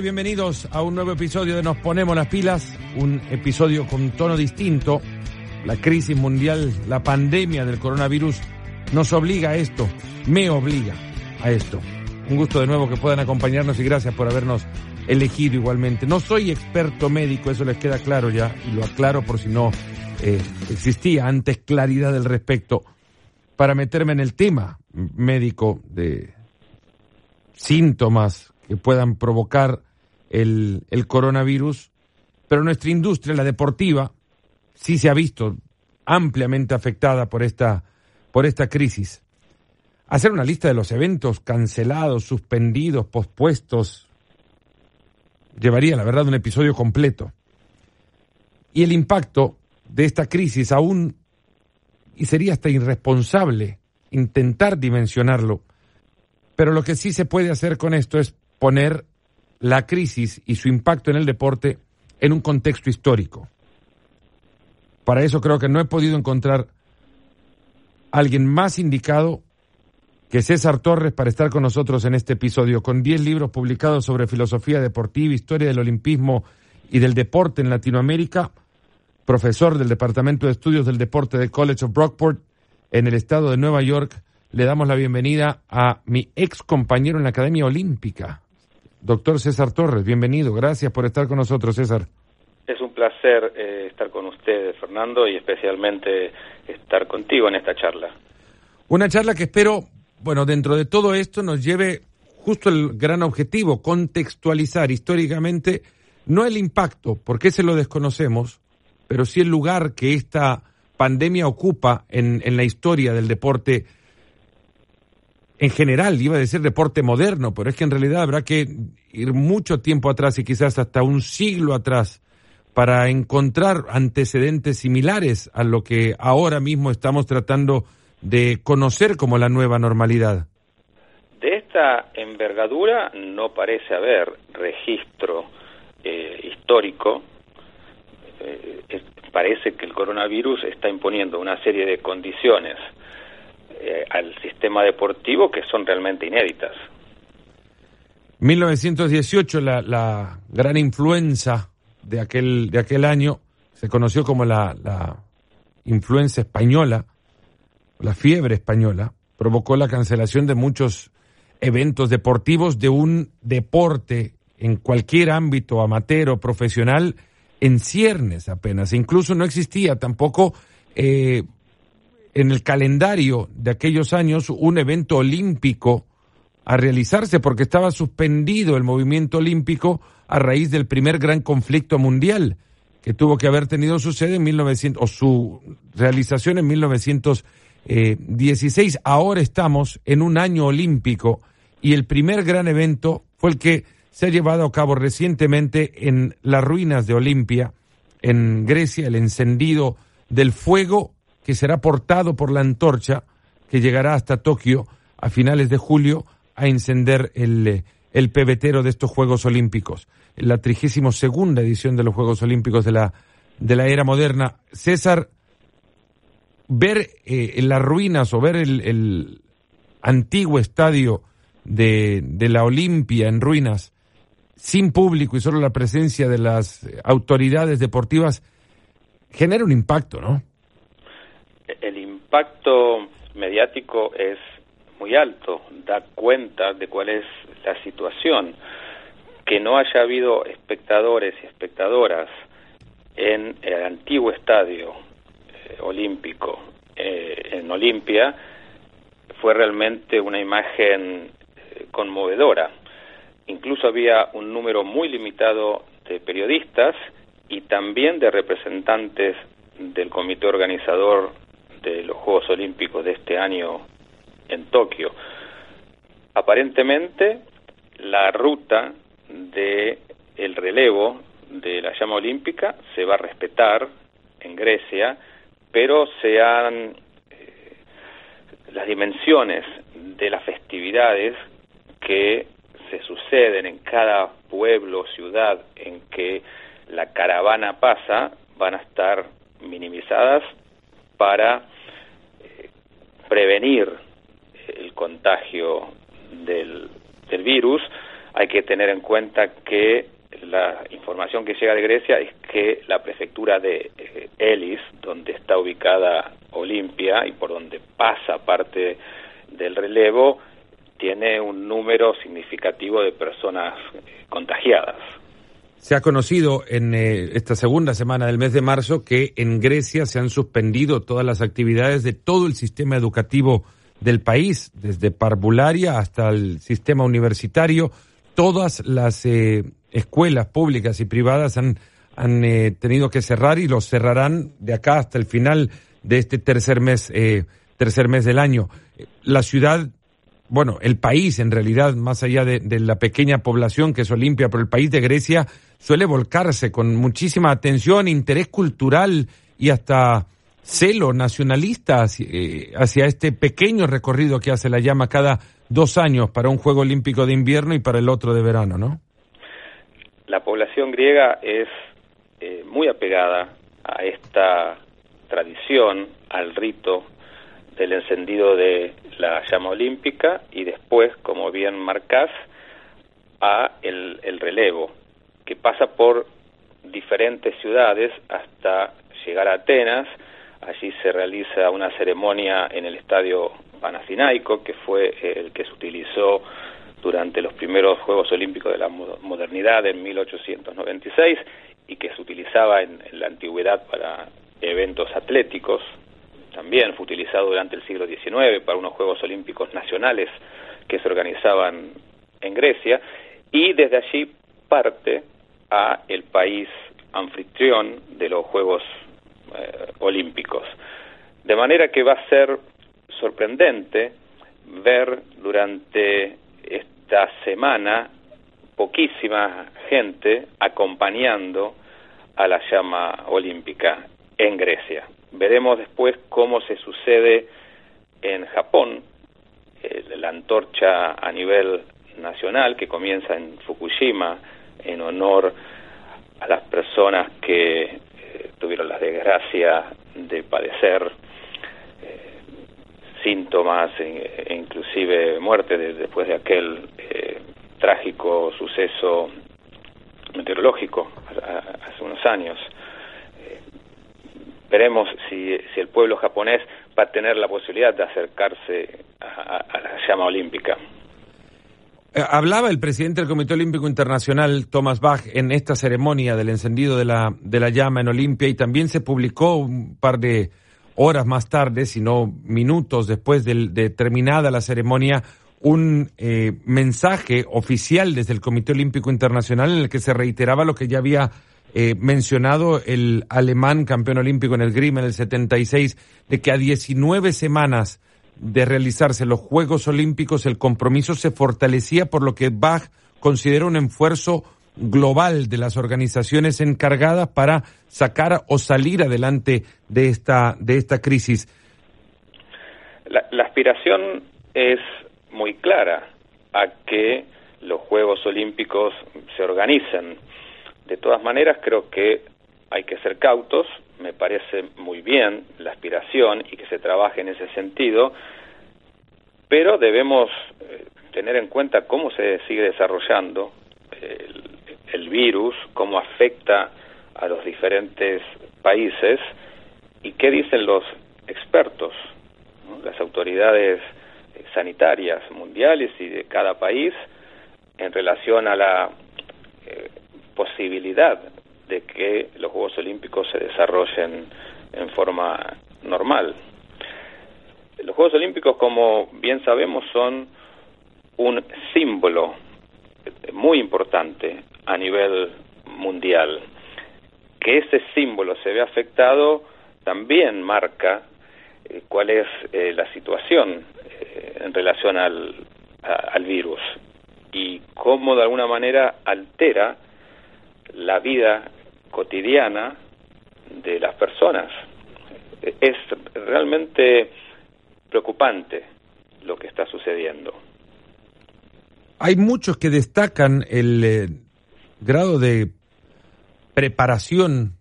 Bienvenidos a un nuevo episodio de Nos Ponemos las Pilas, un episodio con tono distinto. La crisis mundial, la pandemia del coronavirus nos obliga a esto, me obliga a esto. Un gusto de nuevo que puedan acompañarnos y gracias por habernos elegido igualmente. No soy experto médico, eso les queda claro ya, y lo aclaro por si no eh, existía antes claridad al respecto, para meterme en el tema médico de síntomas que puedan provocar el, coronavirus, pero nuestra industria, la deportiva, sí se ha visto ampliamente afectada por esta, por esta crisis. Hacer una lista de los eventos cancelados, suspendidos, pospuestos, llevaría, la verdad, un episodio completo. Y el impacto de esta crisis aún, y sería hasta irresponsable intentar dimensionarlo, pero lo que sí se puede hacer con esto es poner la crisis y su impacto en el deporte en un contexto histórico. Para eso creo que no he podido encontrar alguien más indicado que César Torres para estar con nosotros en este episodio, con 10 libros publicados sobre filosofía deportiva, historia del olimpismo y del deporte en Latinoamérica, profesor del Departamento de Estudios del Deporte de College of Brockport en el estado de Nueva York. Le damos la bienvenida a mi ex compañero en la Academia Olímpica, Doctor César Torres, bienvenido. Gracias por estar con nosotros, César. Es un placer eh, estar con ustedes, Fernando, y especialmente estar contigo en esta charla. Una charla que espero, bueno, dentro de todo esto nos lleve justo el gran objetivo, contextualizar históricamente no el impacto, porque ese lo desconocemos, pero sí el lugar que esta pandemia ocupa en, en la historia del deporte en general, iba a decir deporte moderno, pero es que en realidad habrá que ir mucho tiempo atrás y quizás hasta un siglo atrás para encontrar antecedentes similares a lo que ahora mismo estamos tratando de conocer como la nueva normalidad. De esta envergadura no parece haber registro eh, histórico. Eh, parece que el coronavirus está imponiendo una serie de condiciones eh, al sistema deportivo que son realmente inéditas. 1918, la, la gran influenza de aquel, de aquel año, se conoció como la, la influenza española, la fiebre española, provocó la cancelación de muchos eventos deportivos de un deporte en cualquier ámbito amateur o profesional en ciernes apenas. Incluso no existía tampoco eh, en el calendario de aquellos años un evento olímpico a realizarse porque estaba suspendido el movimiento olímpico a raíz del primer gran conflicto mundial que tuvo que haber tenido su sede en 1900 o su realización en 1916. Ahora estamos en un año olímpico y el primer gran evento fue el que se ha llevado a cabo recientemente en las ruinas de Olimpia, en Grecia, el encendido del fuego que será portado por la antorcha que llegará hasta Tokio a finales de julio a encender el, el pebetero de estos Juegos Olímpicos, la trigésimo segunda edición de los Juegos Olímpicos de la, de la era moderna. César, ver eh, las ruinas o ver el, el antiguo estadio de, de la Olimpia en ruinas, sin público y solo la presencia de las autoridades deportivas, genera un impacto, ¿no? El impacto mediático es muy alto, da cuenta de cuál es la situación. Que no haya habido espectadores y espectadoras en el antiguo estadio eh, olímpico eh, en Olimpia fue realmente una imagen eh, conmovedora. Incluso había un número muy limitado de periodistas y también de representantes del comité organizador de los Juegos Olímpicos de este año en Tokio. Aparentemente, la ruta de el relevo de la llama olímpica se va a respetar en Grecia, pero se han eh, las dimensiones de las festividades que se suceden en cada pueblo o ciudad en que la caravana pasa van a estar minimizadas para eh, prevenir el contagio del, virus, hay que tener en cuenta que la información que llega de Grecia es que la prefectura de eh, Elis, donde está ubicada Olimpia y por donde pasa parte del relevo, tiene un número significativo de personas eh, contagiadas. Se ha conocido en eh, esta segunda semana del mes de marzo que en Grecia se han suspendido todas las actividades de todo el sistema educativo del país, desde parvularia hasta el sistema universitario. Todas las eh, escuelas públicas y privadas han, han tenido que cerrar y los cerrarán de acá hasta el final de este tercer mes, tercer mes del año. La ciudad bueno, el país en realidad, más allá de, la pequeña población que es Olimpia, pero el país de Grecia suele volcarse con muchísima atención, interés cultural y hasta celo nacionalista eh, hacia, este pequeño recorrido que hace la llama cada dos años para un Juego Olímpico de invierno y para el otro de verano, ¿no? La población griega es eh, muy apegada a esta tradición, al rito del encendido de la llama olímpica y después, como bien marcás, a el, el relevo, que pasa por diferentes ciudades hasta llegar a Atenas. Allí se realiza una ceremonia en el estadio Panacinaico, que fue el que se utilizó durante los primeros Juegos Olímpicos de la modernidad en 1896 y que se utilizaba en la antigüedad para eventos atléticos también fue utilizado durante el siglo XIX para unos Juegos Olímpicos nacionales que se organizaban en Grecia y desde allí parte a el país anfitrión de los Juegos eh, Olímpicos. De manera que va a ser sorprendente ver durante esta semana poquísima gente acompañando a la llama olímpica en Grecia. Veremos después cómo se sucede en Japón, eh, la antorcha a nivel nacional que comienza en Fukushima en honor a las personas que eh, tuvieron la desgracia de padecer eh, síntomas e, e, inclusive muerte después de aquel trágico suceso meteorológico hace unos años veremos si, si el pueblo japonés va a tener la posibilidad de acercarse a, la llama olímpica. Eh, hablaba el presidente del Comité Olímpico Internacional, Thomas Bach, en esta ceremonia del encendido de la, de la llama en Olimpia y también se publicó un par de horas más tarde, sino minutos después de, terminada la ceremonia, un eh, mensaje oficial desde el Comité Olímpico Internacional en el que se reiteraba lo que ya había eh, mencionado el alemán campeón olímpico en el Grima en el 76, de que a 19 semanas de realizarse los Juegos Olímpicos el compromiso se fortalecía por lo que Bach considera un esfuerzo global de las organizaciones encargadas para sacar o salir adelante de esta, de esta crisis. La, la aspiración es muy clara a que los Juegos Olímpicos se organicen. De todas maneras, creo que hay que ser cautos, me parece muy bien la aspiración y que se trabaje en ese sentido, pero debemos eh, tener en cuenta cómo se sigue desarrollando el, virus, cómo afecta a los diferentes países y qué dicen los expertos, las autoridades sanitarias mundiales y de cada país en relación a la eh, posibilidad de que los Juegos Olímpicos se desarrollen en forma normal. Los Juegos Olímpicos, como bien sabemos, son un símbolo muy importante a nivel mundial. Que ese símbolo se ve afectado también marca eh, cuál es eh, la situación eh, en relación al, al virus y cómo de alguna manera altera la vida cotidiana de las personas. Es realmente preocupante lo que está sucediendo. Hay muchos que destacan el eh, grado de preparación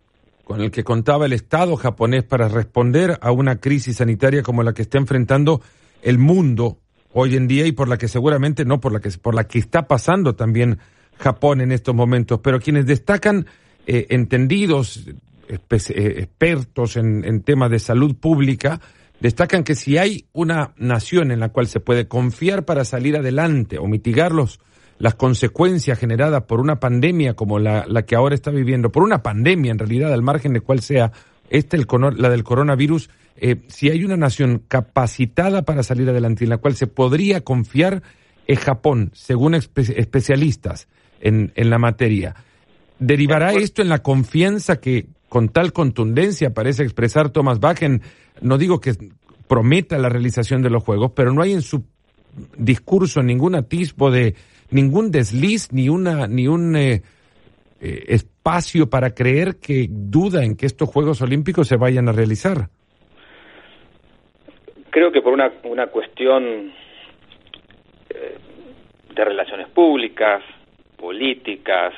con el que contaba el Estado japonés para responder a una crisis sanitaria como la que está enfrentando el mundo hoy en día y por la que seguramente no, por la que, por la que está pasando también Japón en estos momentos, pero quienes destacan eh, entendidos, eh, expertos en, en temas de salud pública, destacan que si hay una nación en la cual se puede confiar para salir adelante o mitigar los, las consecuencias generadas por una pandemia como la, la, que ahora está viviendo, por una pandemia en realidad, al margen de cuál sea, este, el, la del coronavirus, eh, si hay una nación capacitada para salir adelante en la cual se podría confiar, es Japón, según especialistas en, en la materia. ¿Derivará esto en la confianza que con tal contundencia parece expresar Thomas Bach no digo que prometa la realización de los Juegos, pero no hay en su discurso ningún atisbo de ningún desliz ni una ni un eh, eh, espacio para creer que duda en que estos Juegos Olímpicos se vayan a realizar. Creo que por una, una cuestión eh, de relaciones públicas, políticas,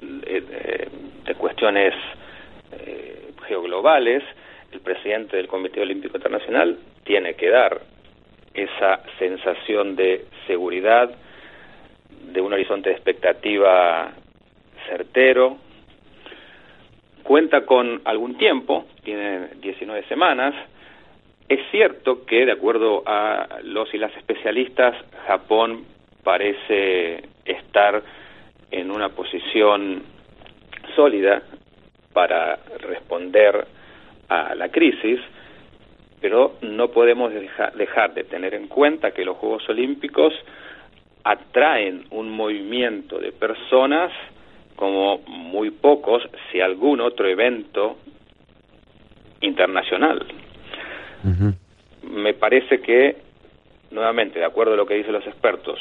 de cuestiones geoglobales, el presidente del Comité Olímpico Internacional tiene que dar esa sensación de seguridad, de un horizonte de expectativa certero. Cuenta con algún tiempo, tiene 19 semanas. Es cierto que, de acuerdo a los y las especialistas, Japón parece estar en una posición sólida para responder a la crisis, pero no podemos dejar de tener en cuenta que los Juegos Olímpicos atraen un movimiento de personas como muy pocos, si algún otro evento internacional. Me parece que, nuevamente, de acuerdo a lo que dicen los expertos,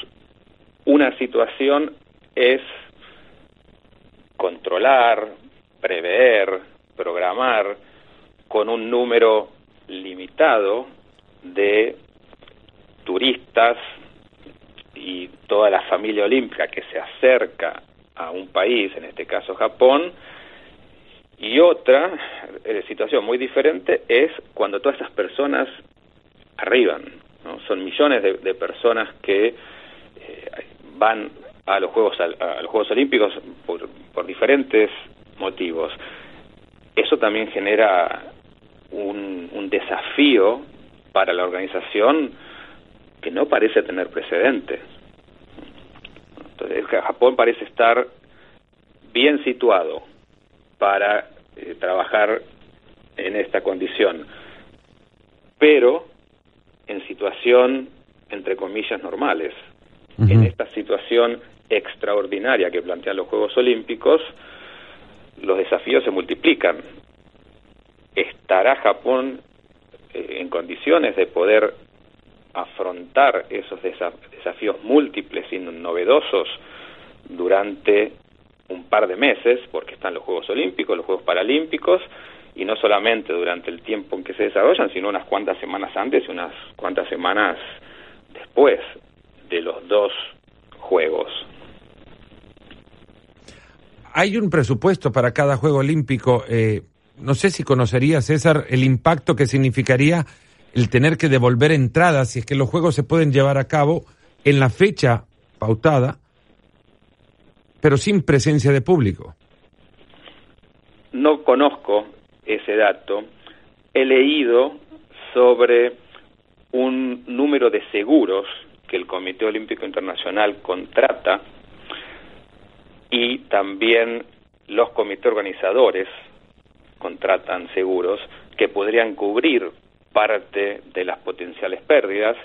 una situación es controlar, prever, programar, con un número limitado de turistas y toda la familia olímpica que se acerca a un país, en este caso Japón, y otra eh, situación muy diferente es cuando todas estas personas arriban. ¿no? Son millones de, personas que eh, van a los Juegos, los Juegos Olímpicos por, por diferentes motivos. Eso también genera un, desafío para la organización que no parece tener precedente. Entonces, Japón parece estar bien situado para eh, trabajar en esta condición, pero en situación, entre comillas, normales. En esta situación extraordinaria que plantean los Juegos Olímpicos, los desafíos se multiplican ¿Estará Japón eh, en condiciones de poder afrontar esos desafíos múltiples y novedosos durante un par de meses, porque están los Juegos Olímpicos, los Juegos Paralímpicos, y no solamente durante el tiempo en que se desarrollan, sino unas cuantas semanas antes y unas cuantas semanas después de los dos Juegos. Hay un presupuesto para cada Juego Olímpico. Eh, no sé si conocería, César, el impacto que significaría el tener que devolver entradas si es que los juegos se pueden llevar a cabo en la fecha pautada, pero sin presencia de público. No conozco ese dato. He leído sobre un número de seguros que el Comité Olímpico Internacional contrata y también los comités organizadores contratan seguros que podrían cubrir parte de las potenciales pérdidas,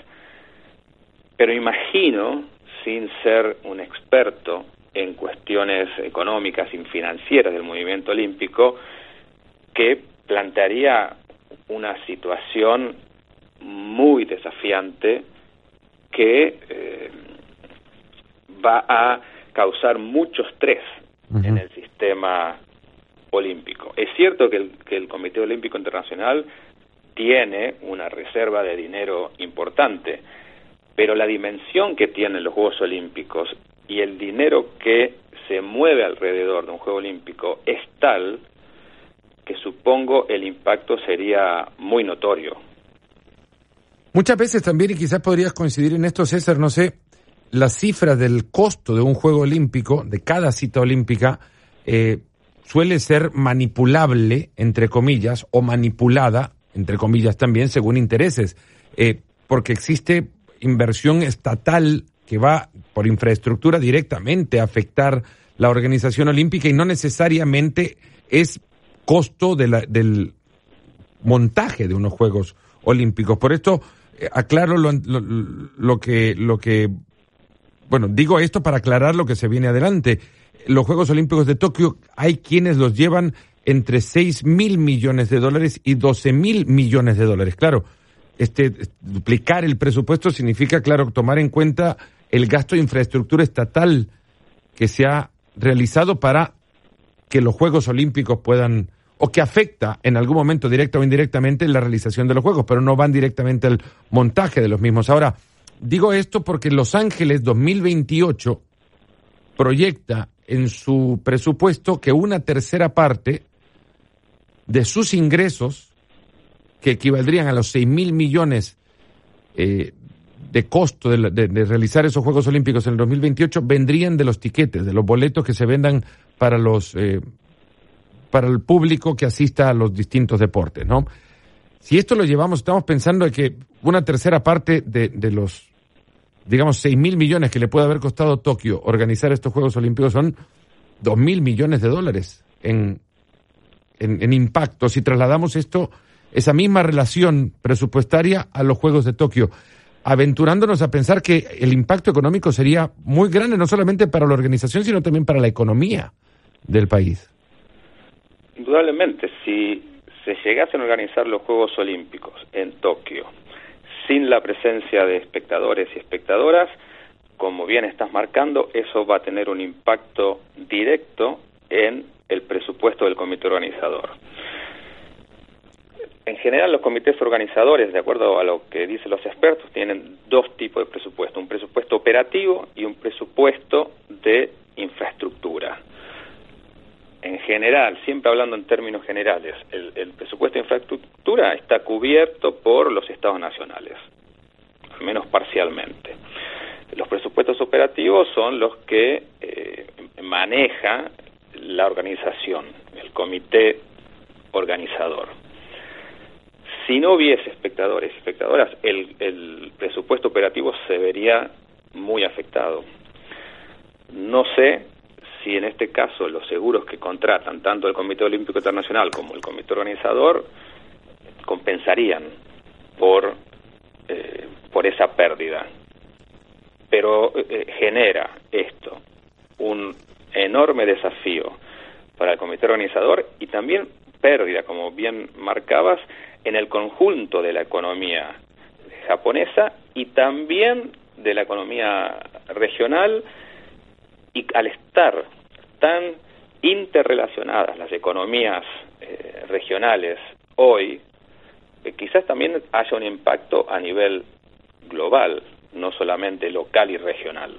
pero imagino, sin ser un experto en cuestiones económicas y financieras del movimiento olímpico, que plantearía una situación muy desafiante que eh, va a causar mucho estrés en el sistema olímpico. Es cierto que el, que el Comité Olímpico Internacional tiene una reserva de dinero importante, pero la dimensión que tienen los Juegos Olímpicos y el dinero que se mueve alrededor de un Juego Olímpico es tal que supongo el impacto sería muy notorio. Muchas veces también, y quizás podrías coincidir en esto, César, no sé, la cifra del costo de un juego olímpico, de cada cita olímpica, eh, suele ser manipulable, entre comillas, o manipulada, entre comillas también, según intereses, eh, porque existe inversión estatal que va por infraestructura directamente a afectar la organización olímpica y no necesariamente es costo de del montaje de unos Juegos Olímpicos. Por esto, eh, aclaro lo, lo, que, lo que, bueno, digo esto para aclarar lo que se viene adelante. Los Juegos Olímpicos de Tokio hay quienes los llevan entre 6 mil millones de dólares y 12 mil millones de dólares. Claro, este, duplicar el presupuesto significa, claro, tomar en cuenta el gasto de infraestructura estatal que se ha realizado para que los Juegos Olímpicos puedan o que afecta en algún momento directa o indirectamente la realización de los Juegos, pero no van directamente al montaje de los mismos. Ahora, digo esto porque Los Ángeles 2028 proyecta en su presupuesto que una tercera parte de sus ingresos, que equivaldrían a los 6 mil millones eh, de costo de, de, realizar esos Juegos Olímpicos en el 2028, vendrían de los tiquetes, de los boletos que se vendan para los eh, para el público que asista a los distintos deportes, ¿no? Si esto lo llevamos, estamos pensando en que una tercera parte de, de los, digamos, seis mil millones que le puede haber costado Tokio organizar estos Juegos Olímpicos son dos mil millones de dólares en, en, en impacto. Si trasladamos esto, esa misma relación presupuestaria a los Juegos de Tokio, aventurándonos a pensar que el impacto económico sería muy grande, no solamente para la organización, sino también para la economía del país. Indudablemente, si se llegasen a organizar los Juegos Olímpicos en Tokio sin la presencia de espectadores y espectadoras, como bien estás marcando, eso va a tener un impacto directo en el presupuesto del comité organizador. En general, los comités organizadores, de acuerdo a lo que dicen los expertos, tienen dos tipos de presupuesto, un presupuesto operativo y un presupuesto de infraestructura en general, siempre hablando en términos generales, el, presupuesto de infraestructura está cubierto por los estados nacionales, al menos parcialmente. Los presupuestos operativos son los que eh, maneja la organización, el comité organizador. Si no hubiese espectadores y espectadoras, el, el presupuesto operativo se vería muy afectado. No sé si en este caso los seguros que contratan tanto el Comité Olímpico Internacional como el Comité Organizador compensarían por, eh, por esa pérdida. Pero eh, genera esto un enorme desafío para el Comité Organizador y también pérdida, como bien marcabas, en el conjunto de la economía japonesa y también de la economía regional y al estar tan interrelacionadas las economías eh, regionales hoy, eh, quizás también haya un impacto a nivel global, no solamente local y regional.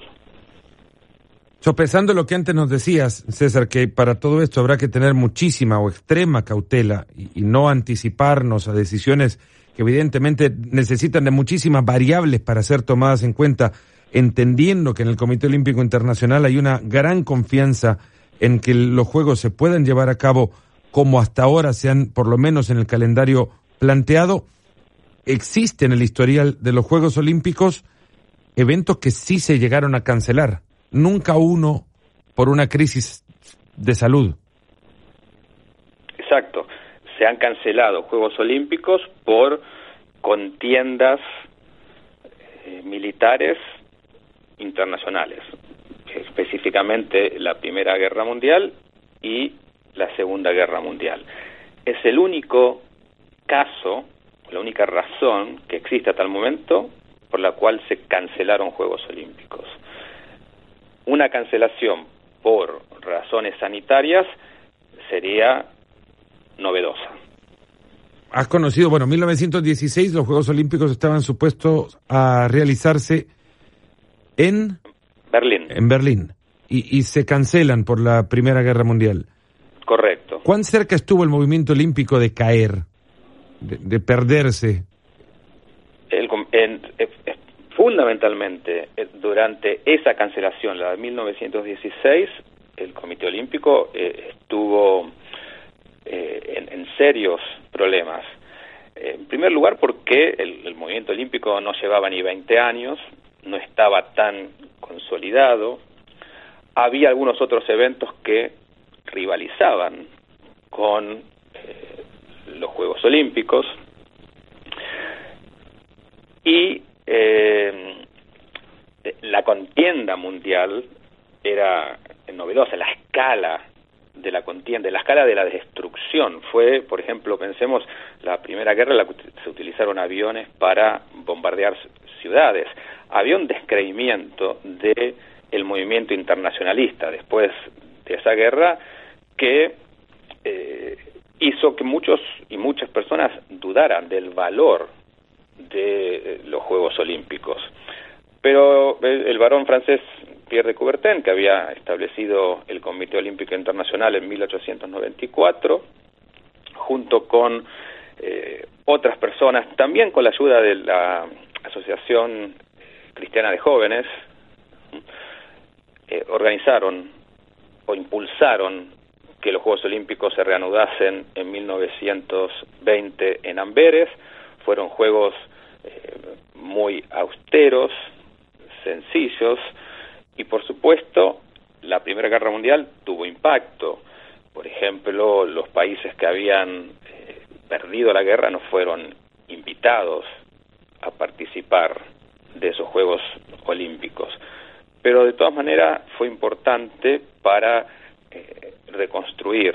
Sopesando lo que antes nos decías, César, que para todo esto habrá que tener muchísima o extrema cautela y no anticiparnos a decisiones que evidentemente necesitan de muchísimas variables para ser tomadas en cuenta entendiendo que en el Comité Olímpico Internacional hay una gran confianza en que los Juegos se puedan llevar a cabo como hasta ahora se han, por lo menos en el calendario planteado, existe en el historial de los Juegos Olímpicos eventos que sí se llegaron a cancelar, nunca uno por una crisis de salud. Exacto, se han cancelado Juegos Olímpicos por contiendas eh, militares internacionales, específicamente la Primera Guerra Mundial y la Segunda Guerra Mundial. Es el único caso, la única razón que existe hasta el momento por la cual se cancelaron Juegos Olímpicos. Una cancelación por razones sanitarias sería novedosa. Has conocido, bueno, en 1916 los Juegos Olímpicos estaban supuestos a realizarse en Berlín. En Berlín. Y, se cancelan por la Primera Guerra Mundial. Correcto. ¿Cuán cerca estuvo el movimiento olímpico de caer, de, perderse? El, en, fundamentalmente durante esa cancelación, la de 1916, el Comité Olímpico estuvo en, serios problemas. En primer lugar, porque el, el, movimiento olímpico no llevaba ni 20 años, no estaba tan consolidado, había algunos otros eventos que rivalizaban con eh, los Juegos Olímpicos y eh, la contienda mundial era novedosa, la escala de la contienda, la escala de la destrucción. Fue, por ejemplo, pensemos, la Primera Guerra la, se utilizaron aviones para bombardear ciudades. Había un descreimiento de el movimiento internacionalista después de esa guerra que eh, hizo que muchos y muchas personas dudaran del valor de los Juegos Olímpicos. Pero el, varón francés Pierre de Coubertin, que había establecido el Comité Olímpico Internacional en 1894, junto con eh, otras personas, también con la ayuda de la Asociación Cristiana de Jóvenes, eh, organizaron o impulsaron que los Juegos Olímpicos se reanudasen en 1920 en Amberes. Fueron juegos eh, muy austeros, sencillos, y por supuesto la Primera Guerra Mundial tuvo impacto. Por ejemplo, los países que habían eh, perdido la guerra no fueron invitados a participar de esos Juegos Olímpicos pero de todas maneras fue importante para eh, reconstruir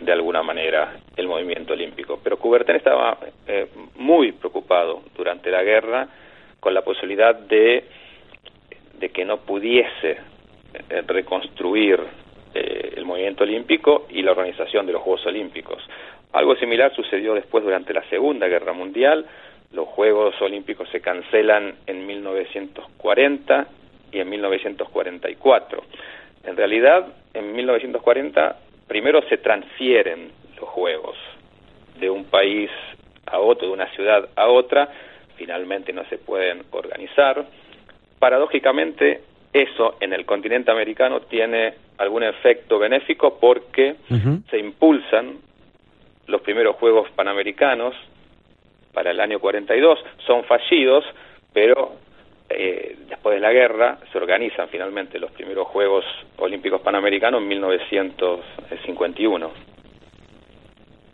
de alguna manera el movimiento olímpico. Pero Coubertin estaba eh, muy preocupado durante la guerra con la posibilidad de, que no pudiese eh, reconstruir el movimiento olímpico y la organización de los Juegos Olímpicos. Algo similar sucedió después durante la Segunda Guerra Mundial. Los Juegos Olímpicos se cancelan en 1940 y en 1944. En realidad, en 1940 primero se transfieren los juegos de un país a otro, de una ciudad a otra, finalmente no se pueden organizar. Paradójicamente, eso en el continente americano tiene algún efecto benéfico porque se impulsan los primeros Juegos Panamericanos para el año 42, son fallidos, pero eh, después de la guerra se organizan finalmente los primeros Juegos Olímpicos Panamericanos en 1951.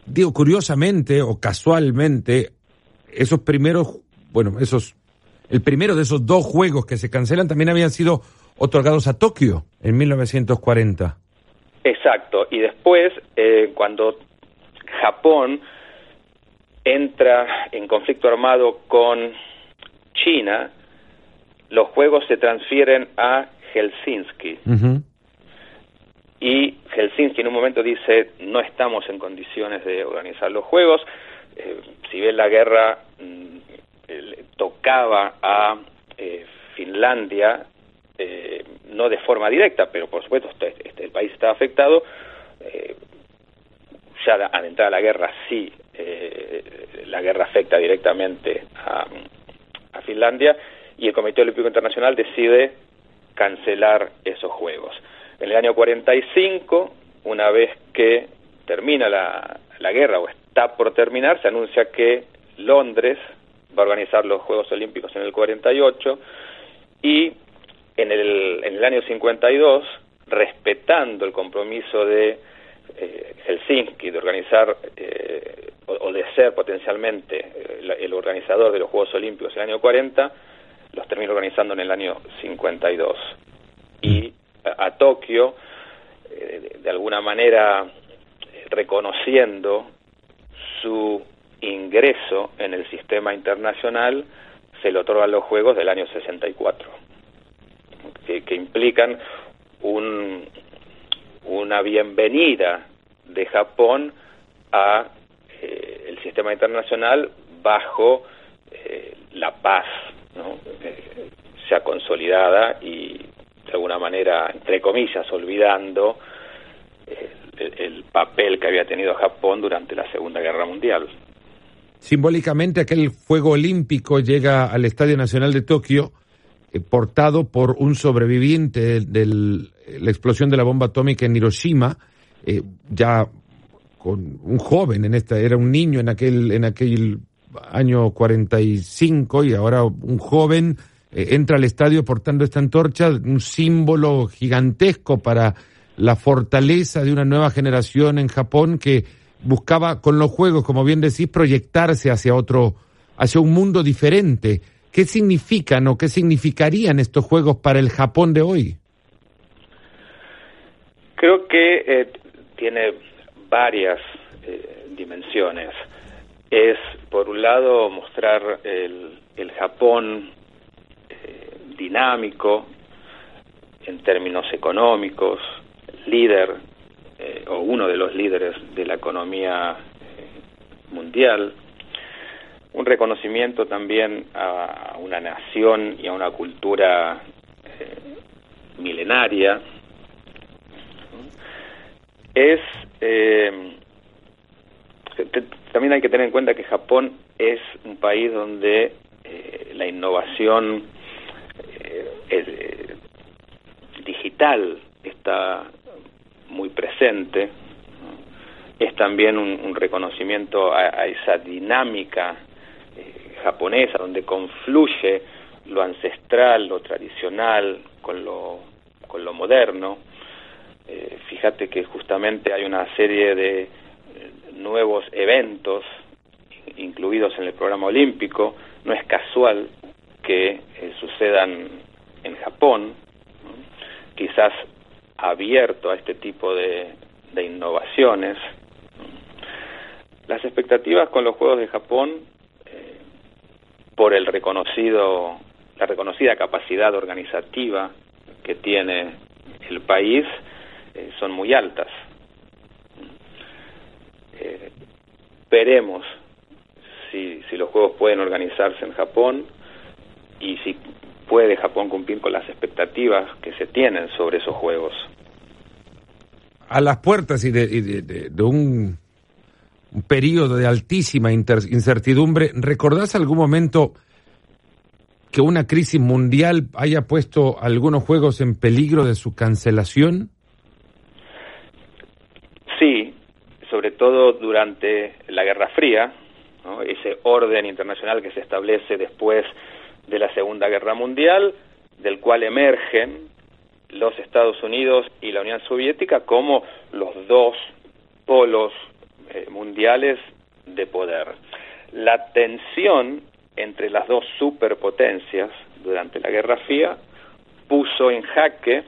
Digo, curiosamente o casualmente, esos primeros, bueno, esos, el primero de esos dos Juegos que se cancelan también habían sido otorgados a Tokio en 1940. Exacto, y después, eh, cuando Japón entra en conflicto armado con China, los juegos se transfieren a Helsinki. Y Helsinki en un momento dice, no estamos en condiciones de organizar los juegos. Eh, si bien la guerra mm, tocaba a eh, Finlandia, eh, no de forma directa, pero por supuesto este, este, el país estaba afectado, ya al entrar a la guerra sí, la guerra afecta directamente a, Finlandia y el Comité Olímpico Internacional decide cancelar esos Juegos. En el año 45, una vez que termina la, guerra o está por terminar, se anuncia que Londres va a organizar los Juegos Olímpicos en el 48 y en el, en el año 52, respetando el compromiso de eh, Helsinki de organizar eh, o, de ser potencialmente eh, el organizador de los Juegos Olímpicos en el año 40, los terminó organizando en el año 52. Y a, Tokio, eh, de, alguna manera, reconociendo su ingreso en el sistema internacional, se le otorgan los Juegos del año 64, que, que implican un, una bienvenida de Japón a eh, el sistema internacional bajo eh, la paz ¿no? Eh, sea consolidada y de alguna manera, entre comillas, olvidando eh, el, papel que había tenido Japón durante la Segunda Guerra Mundial. simbólicamente aquel fuego olímpico llega al Estadio Nacional de Tokio portado por un sobreviviente de, la explosión de la bomba atómica en Hiroshima, eh, ya con un joven en esta, era un niño en aquel, en aquel año 45 y ahora un joven eh, entra al estadio portando esta antorcha, un símbolo gigantesco para la fortaleza de una nueva generación en Japón que buscaba con los juegos, como bien decís, proyectarse hacia otro, hacia un mundo diferente. ¿Qué significan o qué significarían estos juegos para el Japón de hoy? Creo que eh, tiene varias eh, dimensiones. Es, por un lado, mostrar el, el Japón eh, dinámico en términos económicos, líder eh, o uno de los líderes de la economía mundial, un reconocimiento también a una nación y a una cultura eh, milenaria, es también hay que tener en cuenta que Japón es un país donde la innovación digital está muy presente. Es también un, reconocimiento a, esa dinámica eh, japonesa donde confluye lo ancestral, lo tradicional con lo, con lo moderno. Eh, fíjate que justamente hay una serie de eh, nuevos eventos incluidos en el programa olímpico. No es casual que sucedan en Japón. Quizás abierto a este tipo de, innovaciones. Las expectativas con los Juegos de Japón, eh, por el reconocido, la reconocida capacidad organizativa que tiene el país, eh, son muy altas. Eh, veremos si, si los Juegos pueden organizarse en Japón y si puede Japón cumplir con las expectativas que se tienen sobre esos Juegos a las puertas y de, un, periodo de altísima incertidumbre, ¿recordás algún momento que una crisis mundial haya puesto algunos juegos en peligro de su cancelación? Sí, sobre todo durante la Guerra Fría, ese orden internacional que se establece después de la Segunda Guerra Mundial, del cual emergen los Estados Unidos y la Unión Soviética como los dos polos eh, mundiales de poder. La tensión entre las dos superpotencias durante la Guerra Fría puso en jaque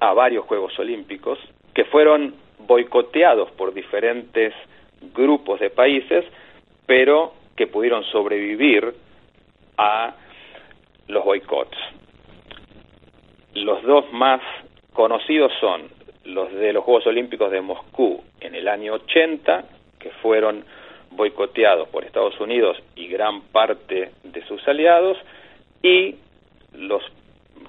a varios Juegos Olímpicos que fueron boicoteados por diferentes grupos de países, pero que pudieron sobrevivir a los boicots. Los dos más conocidos son los de los Juegos Olímpicos de Moscú en el año 80, que fueron boicoteados por Estados Unidos y gran parte de sus aliados, y los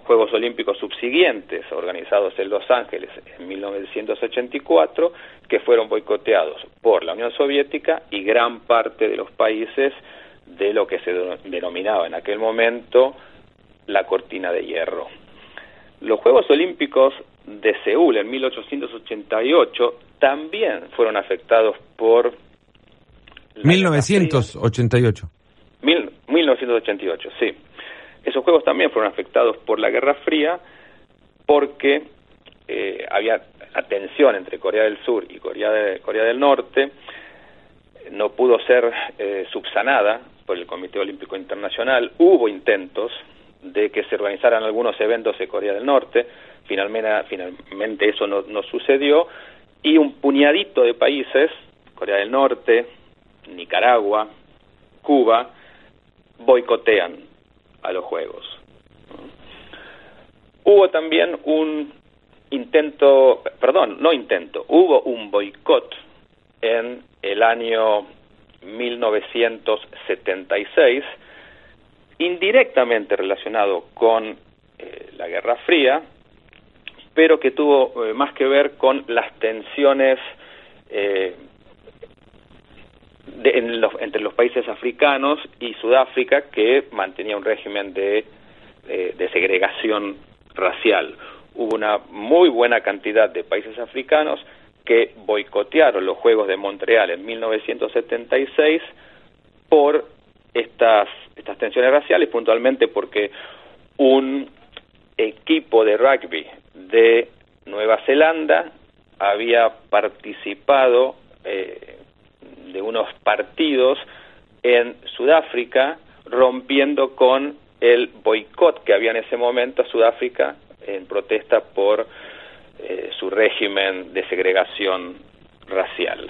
Juegos Olímpicos subsiguientes, organizados en Los Ángeles en 1984, que fueron boicoteados por la Unión Soviética y gran parte de los países de lo que se denominaba en aquel momento la cortina de hierro. Los Juegos Olímpicos de Seúl en 1888 también fueron afectados por... 1988. 1988, sí. Esos Juegos también fueron afectados por la Guerra Fría porque eh, había tensión entre Corea del Sur y Corea, Corea del Norte, no pudo ser eh, subsanada por el Comité Olímpico Internacional, hubo intentos de que se organizaran algunos eventos en Corea del Norte. Finalmente, finalmente eso no, no sucedió y un puñadito de países, Corea del Norte, Nicaragua, Cuba, boicotean a los Juegos. Hubo también un intento, perdón, no intento, hubo un boicot en el año 1976 indirectamente relacionado con eh, la Guerra Fría, pero que tuvo eh, más que ver con las tensiones eh, entre los países africanos y Sudáfrica que mantenía un régimen de, de segregación racial. Hubo una muy buena cantidad de países africanos que boicotearon los Juegos de Montreal en 1976 por estas, estas tensiones raciales, puntualmente porque un equipo de rugby de Nueva Zelanda había participado eh, de unos partidos en Sudáfrica rompiendo con el boicot que había en ese momento a Sudáfrica en protesta por eh, su régimen de segregación racial.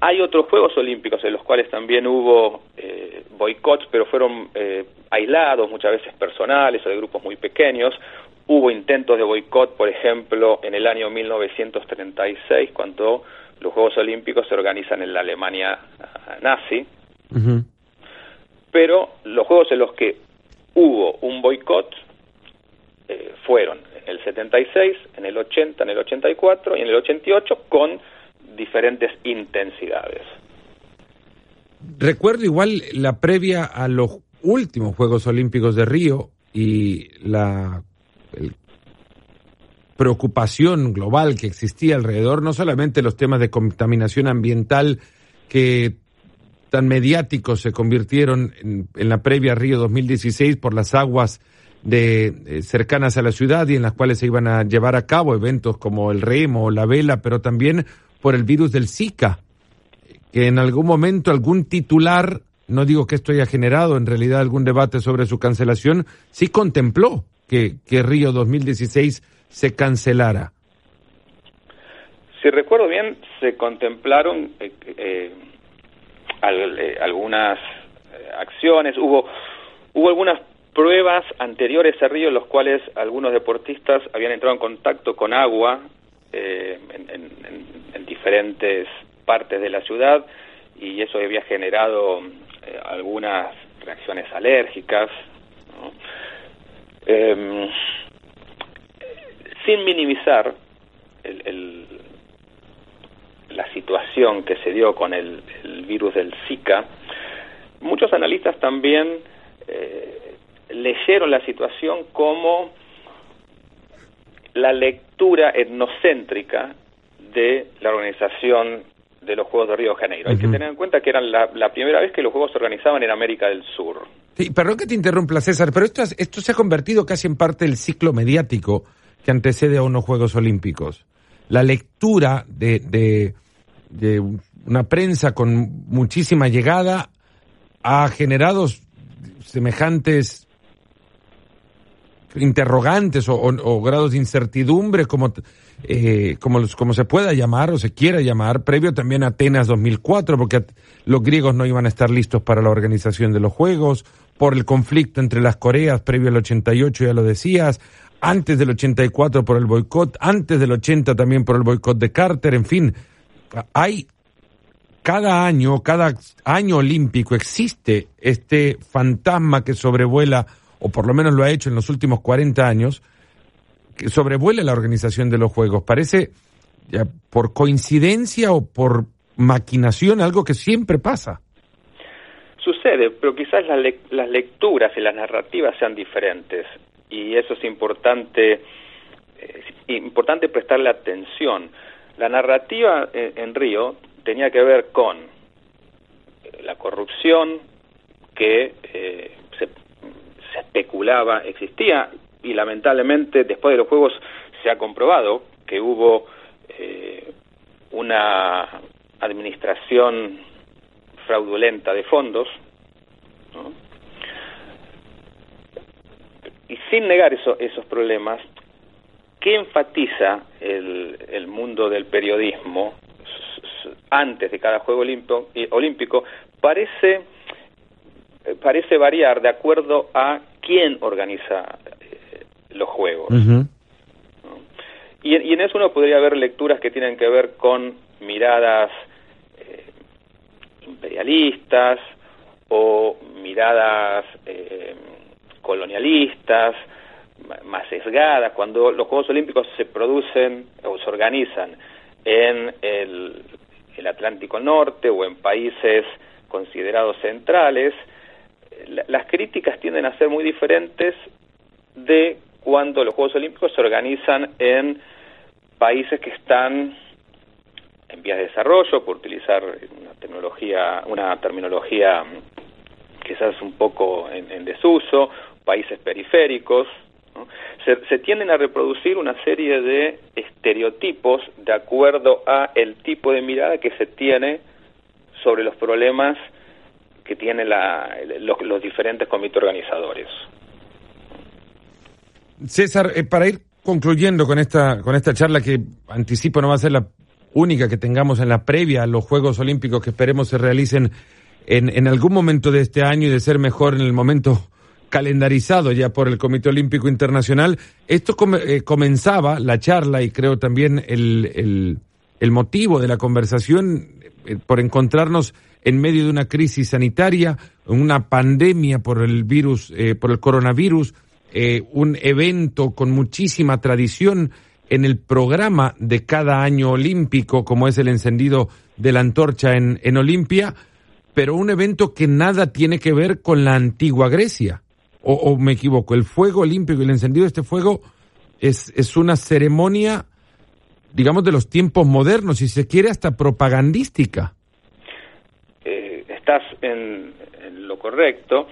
Hay otros Juegos Olímpicos en los cuales también hubo eh, boicots, pero fueron eh, aislados, muchas veces personales o de grupos muy pequeños. Hubo intentos de boicot, por ejemplo, en el año 1936, cuando los Juegos Olímpicos se organizan en la Alemania ah, nazi. Pero los Juegos en los que hubo un boicot eh, fueron en el 76, en el 80, en el 84 y en el 88 con diferentes intensidades. Recuerdo igual la previa a los últimos Juegos Olímpicos de Río y la preocupación global que existía alrededor, no solamente los temas de contaminación ambiental que tan mediáticos se convirtieron en, en la previa Río 2016 por las aguas de, eh, cercanas a la ciudad y en las cuales se iban a llevar a cabo eventos como el remo o la vela, pero también por el virus del Zika, que en algún momento algún titular, no digo que esto haya generado en realidad algún debate sobre su cancelación, sí contempló que, que Río 2016 se cancelara. Si recuerdo bien, se contemplaron eh, eh, algunas acciones, hubo, hubo algunas pruebas anteriores a Río en los cuales algunos deportistas habían entrado en contacto con agua eh, en, diferentes partes de la ciudad y eso había generado eh, algunas reacciones alérgicas. Em, sin minimizar la situación que se dio con el, virus del Zika, muchos analistas también eh, leyeron la situación como la lectura etnocéntrica de la organización de los Juegos de Río de Janeiro. Hay que tener en cuenta que era la, primera vez que los Juegos se organizaban en América del Sur. Sí, perdón que te interrumpa, César, pero esto, esto se ha convertido casi en parte del ciclo mediático que antecede a unos Juegos Olímpicos. La lectura de, de, de una prensa con muchísima llegada ha generado semejantes interrogantes o, grados de incertidumbre, como, eh, como, como se pueda llamar o se quiera llamar, previo también a Atenas 2004, porque los griegos no iban a estar listos para la organización de los Juegos, por el conflicto entre las Coreas previo al 88, ya lo decías, antes del 84 por el boicot, antes del 80 también por el boicot de Carter, en fin, hay cada año, cada año olímpico existe este fantasma que sobrevuela o por lo menos lo ha hecho en los últimos 40 años, que sobrevuela la organización de los Juegos. Parece, ya, por coincidencia o por maquinación, algo que siempre pasa. Sucede, pero quizás las, lecturas y las narrativas sean diferentes y eso es importante, eh, importante prestarle atención. La narrativa en, Río tenía que ver con la corrupción que eh, se especulaba existía y lamentablemente después de los Juegos se ha comprobado que hubo eh, una administración fraudulenta de fondos y sin negar eso, esos problemas, ¿qué enfatiza el, el mundo del periodismo antes de cada Juego olímpico? Parece eh, parece variar de acuerdo a quién organiza eh, los juegos. y, en eso uno podría ver lecturas que tienen que ver con miradas eh, imperialistas o miradas colonialistas, más sesgadas, cuando los Juegos Olímpicos se producen o se organizan en el Atlántico Norte o en países considerados centrales, las críticas tienden a ser muy diferentes de cuando los Juegos Olímpicos se organizan en países que están en vías de desarrollo, por utilizar una tecnología, una terminología quizás un poco en, desuso, países periféricos, se, se, tienden a reproducir una serie de estereotipos de acuerdo a el tipo de mirada que se tiene sobre los problemas que tienen los, los diferentes comités organizadores. César, eh, para ir concluyendo con esta, con esta charla que anticipo no va a ser la única que tengamos en la previa a los Juegos Olímpicos que esperemos se realicen en, en algún momento de este año y de ser mejor en el momento calendarizado ya por el Comité Olímpico Internacional. Esto eh, comenzaba la charla y creo también el, el, motivo de la conversación eh, por encontrarnos en medio de una crisis sanitaria, una pandemia por el virus, por el coronavirus, eh, un evento con muchísima tradición en el programa de cada año olímpico, como es el encendido de la antorcha en, en Olimpia, pero un evento que nada tiene que ver con la antigua Grecia. O, me equivoco, el fuego olímpico y el encendido de este fuego es, es una ceremonia, digamos, de los tiempos modernos, y se quiere hasta propagandística. Eh, estás en, lo correcto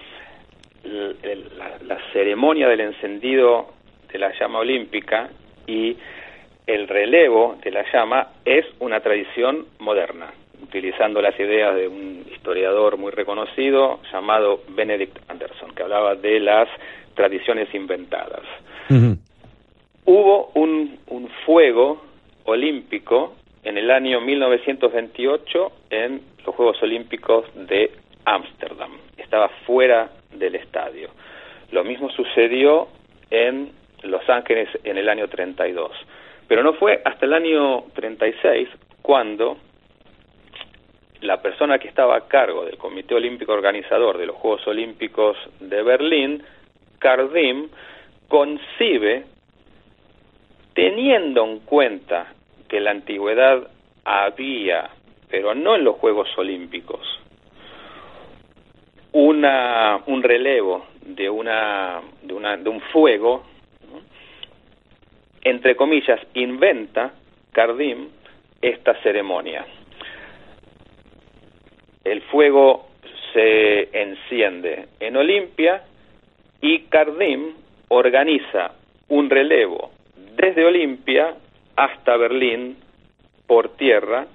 la, ceremonia del encendido de la llama olímpica y el relevo de la llama es una tradición moderna, utilizando las ideas de un historiador muy reconocido llamado Benedict Anderson, que hablaba de las tradiciones inventadas. Hubo un, un fuego olímpico en el año 1928 en los Juegos Olímpicos de Ámsterdam. Estaba fuera del estadio. Lo mismo sucedió en Los Ángeles en el año 32. Pero no fue hasta el año 36 cuando la persona que estaba a cargo del Comité Olímpico Organizador de los Juegos Olímpicos de Berlín, Cardim, concibe, teniendo en cuenta que la antigüedad había, pero no en los Juegos Olímpicos, una, un relevo de, una, de, una, de un fuego, entre comillas, inventa Cardim esta ceremonia. El fuego se enciende en Olimpia y Cardim organiza un relevo desde Olimpia hasta Berlín por tierra,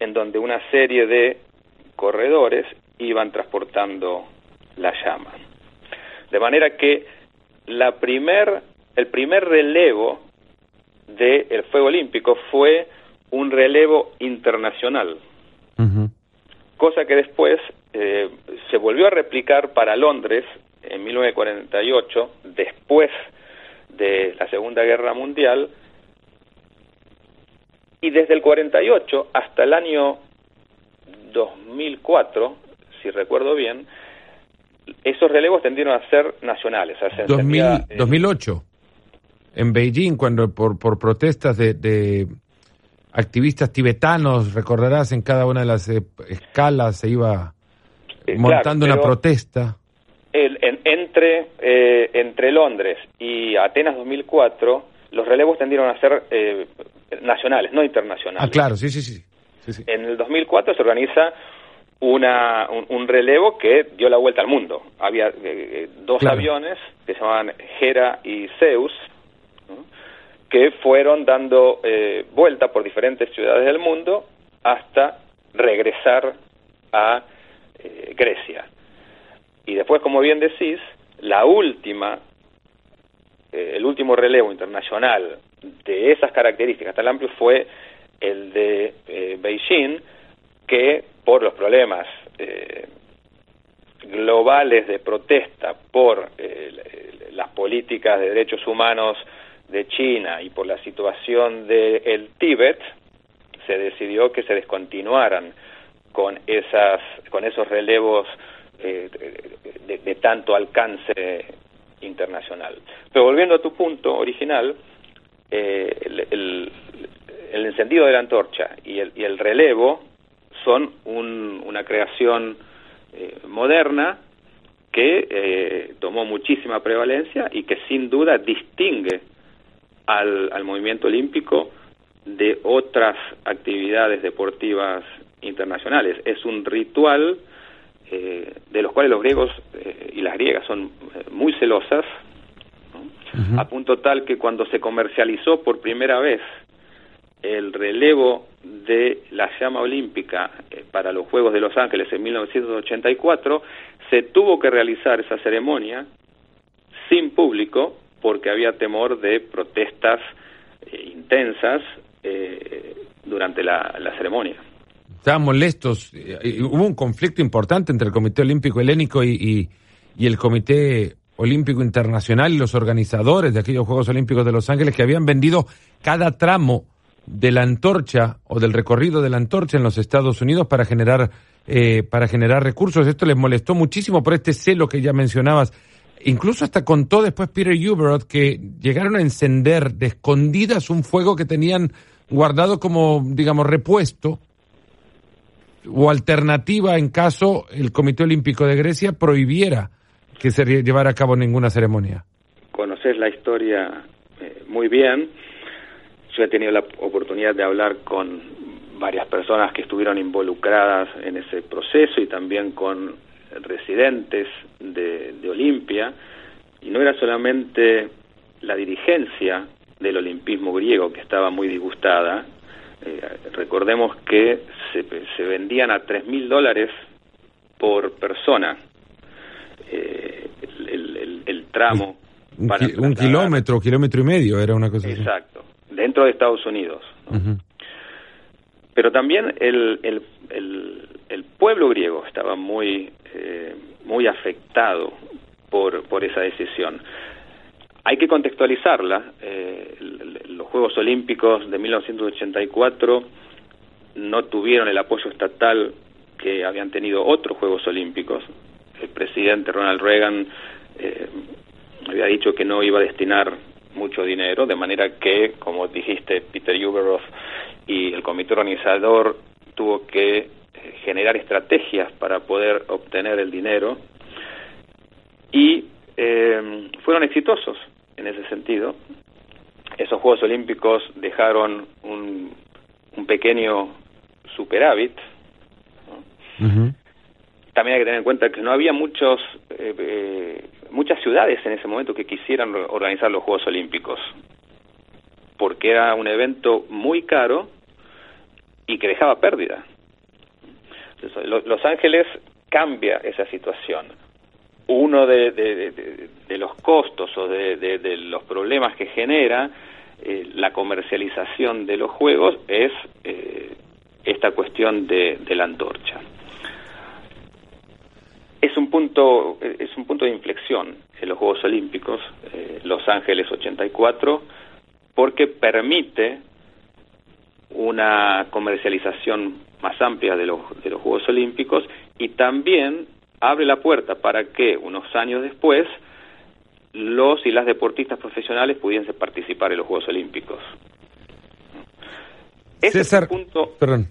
en donde una serie de corredores iban transportando la llama. De manera que la primer, el primer relevo del fuego olímpico fue un relevo internacional, cosa que después eh, se volvió a replicar para Londres en 1948, después de la Segunda Guerra Mundial, y desde el 48 hasta el año 2004 si recuerdo bien, esos relevos tendieron a ser nacionales. 2008, eh, en Beijing, cuando por, por protestas de, activistas tibetanos, recordarás, en cada una de las eh, escalas se iba eh, montando una protesta. entre, entre Londres y Atenas 2004, los relevos tendieron a ser nacionales, no internacionales. Ah, claro, sí, sí, sí. sí, sí. En el 2004 se organiza una, un, relevo que dio la vuelta al mundo. Había eh, eh, dos aviones que se llamaban Hera y Zeus, que fueron dando eh, vuelta por diferentes ciudades del mundo hasta regresar a Grecia. Y después, como bien decís, la última, el último relevo internacional de esas características tan amplio fue el de Beijing, que por los problemas eh, globales de protesta por eh, las políticas de derechos humanos de China y por la situación del el Tíbet, se decidió que se descontinuaran con esas con esos relevos eh, de, tanto alcance internacional. Pero volviendo a tu punto original, el, el encendido de la antorcha y el, y el relevo son una creación eh, moderna que eh, tomó muchísima prevalencia y que sin duda distingue al, al movimiento olímpico de otras actividades deportivas internacionales. Es un ritual eh, de los cuales los griegos eh, y las griegas son eh, muy celosas, a punto tal que cuando se comercializó por primera vez el relevo de la llama olímpica para los Juegos de Los Ángeles en 1984, se tuvo que realizar esa ceremonia sin público porque había temor de protestas intensas durante la ceremonia estaban molestos. Hubo un conflicto importante entre el Comité Olímpico Helénico y, el Comité Olímpico Internacional y los organizadores de aquellos Juegos Olímpicos de Los Ángeles que habían vendido cada tramo de la antorcha o del recorrido de la antorcha en los Estados Unidos para generar eh, para generar recursos. Esto les molestó muchísimo por este celo que ya mencionabas. Incluso hasta contó después Peter Huberot que llegaron a encender de escondidas un fuego que tenían guardado como, digamos, repuesto o alternativa en caso el Comité Olímpico de Grecia prohibiera que se llevara a cabo ninguna ceremonia. Conoces la historia eh, muy bien. Yo he tenido la oportunidad de hablar con varias personas que estuvieron involucradas en ese proceso y también con residentes de, de Olimpia. Y no era solamente la dirigencia del olimpismo griego que estaba muy disgustada, eh, recordemos que se, se, vendían a tres mil dólares por persona eh, el, el, tramo. Un, un kilómetro, kilómetro y medio era una cosa Exacto, dentro de Estados Unidos. Pero también el, el, el, pueblo griego estaba muy, eh, muy afectado por, por esa decisión. Hay que contextualizarla. Eh, los Juegos Olímpicos de 1984 no tuvieron el apoyo estatal que habían tenido otros Juegos Olímpicos. El presidente Ronald Reagan eh, había dicho que no iba a destinar mucho dinero, de manera que, como dijiste, Peter Uberoff y el comité organizador tuvo que generar estrategias para poder obtener el dinero y eh, fueron exitosos en ese sentido. Esos Juegos Olímpicos dejaron un, un pequeño superávit. También hay que tener en cuenta que no había muchos eh, eh, muchas ciudades en ese momento que quisieran organizar los Juegos Olímpicos, porque era un evento muy caro y que dejaba pérdida. Los Ángeles cambia esa situación uno de, los costos o de, los problemas que genera eh, la comercialización de los juegos es eh, esta cuestión de, la antorcha. Es un punto es un punto de inflexión en los Juegos Olímpicos, eh, Los Ángeles 84, porque permite una comercialización más amplia de los, de los Juegos Olímpicos y también abre la puerta para que unos años después los y las deportistas profesionales pudiesen participar en los Juegos Olímpicos. Ese César, punto, perdón.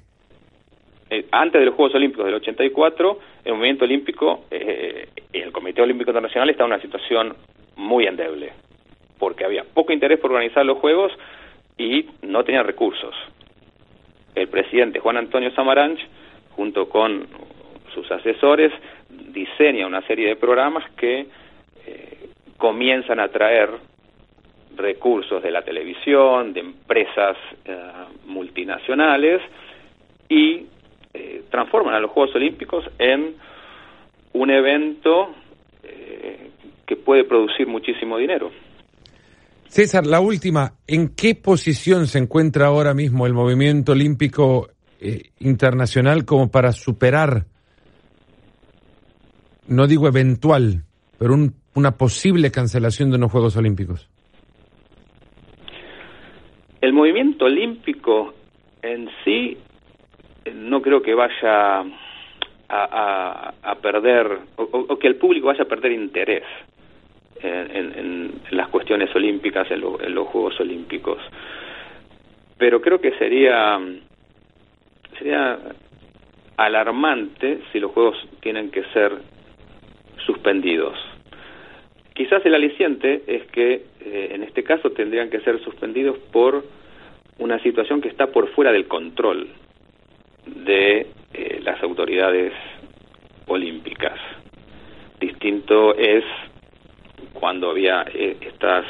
Eh, antes de los Juegos Olímpicos del 84, el movimiento olímpico, eh, el Comité Olímpico Internacional estaba en una situación muy endeble, porque había poco interés por organizar los Juegos y no tenía recursos. El presidente Juan Antonio Samaranch, junto con sus asesores, diseña una serie de programas que eh, comienzan a traer recursos de la televisión, de empresas eh, multinacionales y eh, transforman a los Juegos Olímpicos en un evento que puede producir muchísimo dinero. César, la última, ¿en qué posición se encuentra ahora mismo el movimiento olímpico internacional como para superar no digo eventual, pero una posible cancelación de unos Juegos Olímpicos? El movimiento olímpico en sí no creo que vaya a, perder o, que el público vaya a perder interés en, las cuestiones olímpicas, en, los Juegos Olímpicos. pero creo que sería sería alarmante si los juegos tienen que ser suspendidos. Quizás el aliciente es que eh, en este caso tendrían que ser suspendidos por una situación que está por fuera del control de eh, las autoridades olímpicas. Distinto es cuando había eh, estas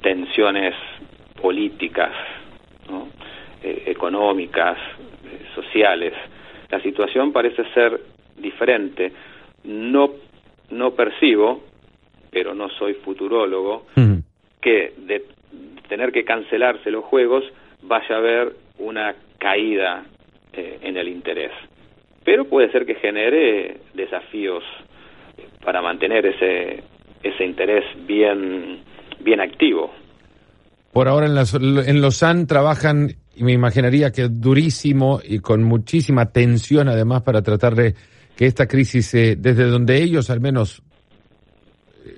tensiones políticas, económicas, sociales. La situación parece ser diferente. No, no percibo pero no soy futurólogo, que de tener que cancelarse los juegos vaya a haber una caída eh, en el interés. Pero puede ser que genere desafíos para mantener ese, ese interés bien, bien activo. Por ahora en, las, en Lausanne trabajan, y me imaginaría que durísimo y con muchísima tensión además para tratar de que esta crisis, eh, desde donde ellos al menos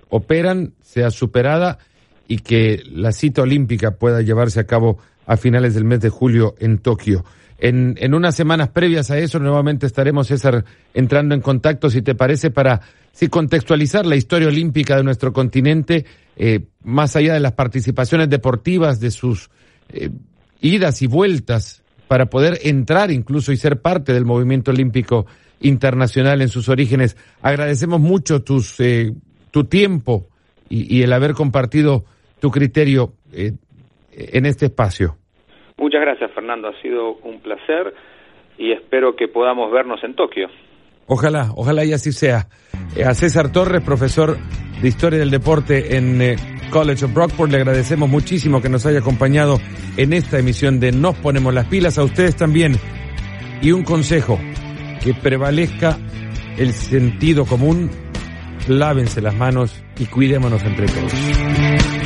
operan sea superada y que la cita olímpica pueda llevarse a cabo a finales del mes de julio en Tokio. En, en unas semanas previas a eso, nuevamente estaremos, César, entrando en contacto, si te parece, para sí, contextualizar la historia olímpica de nuestro continente, eh, más allá de las participaciones deportivas, de sus eh, idas y vueltas, para poder entrar incluso y ser parte del movimiento olímpico internacional en sus orígenes. Agradecemos mucho tus eh, tu tiempo y, el haber compartido tu criterio eh, en este espacio. Muchas gracias, Fernando. Ha sido un placer y espero que podamos vernos en Tokio. Ojalá, ojalá y así sea. Eh, a César Torres, profesor de Historia del Deporte en eh, College of Brockport, le agradecemos muchísimo que nos haya acompañado en esta emisión de Nos Ponemos las Pilas. A ustedes también. Y un consejo, que prevalezca el sentido común lávense las manos y cuidémonos entre todos.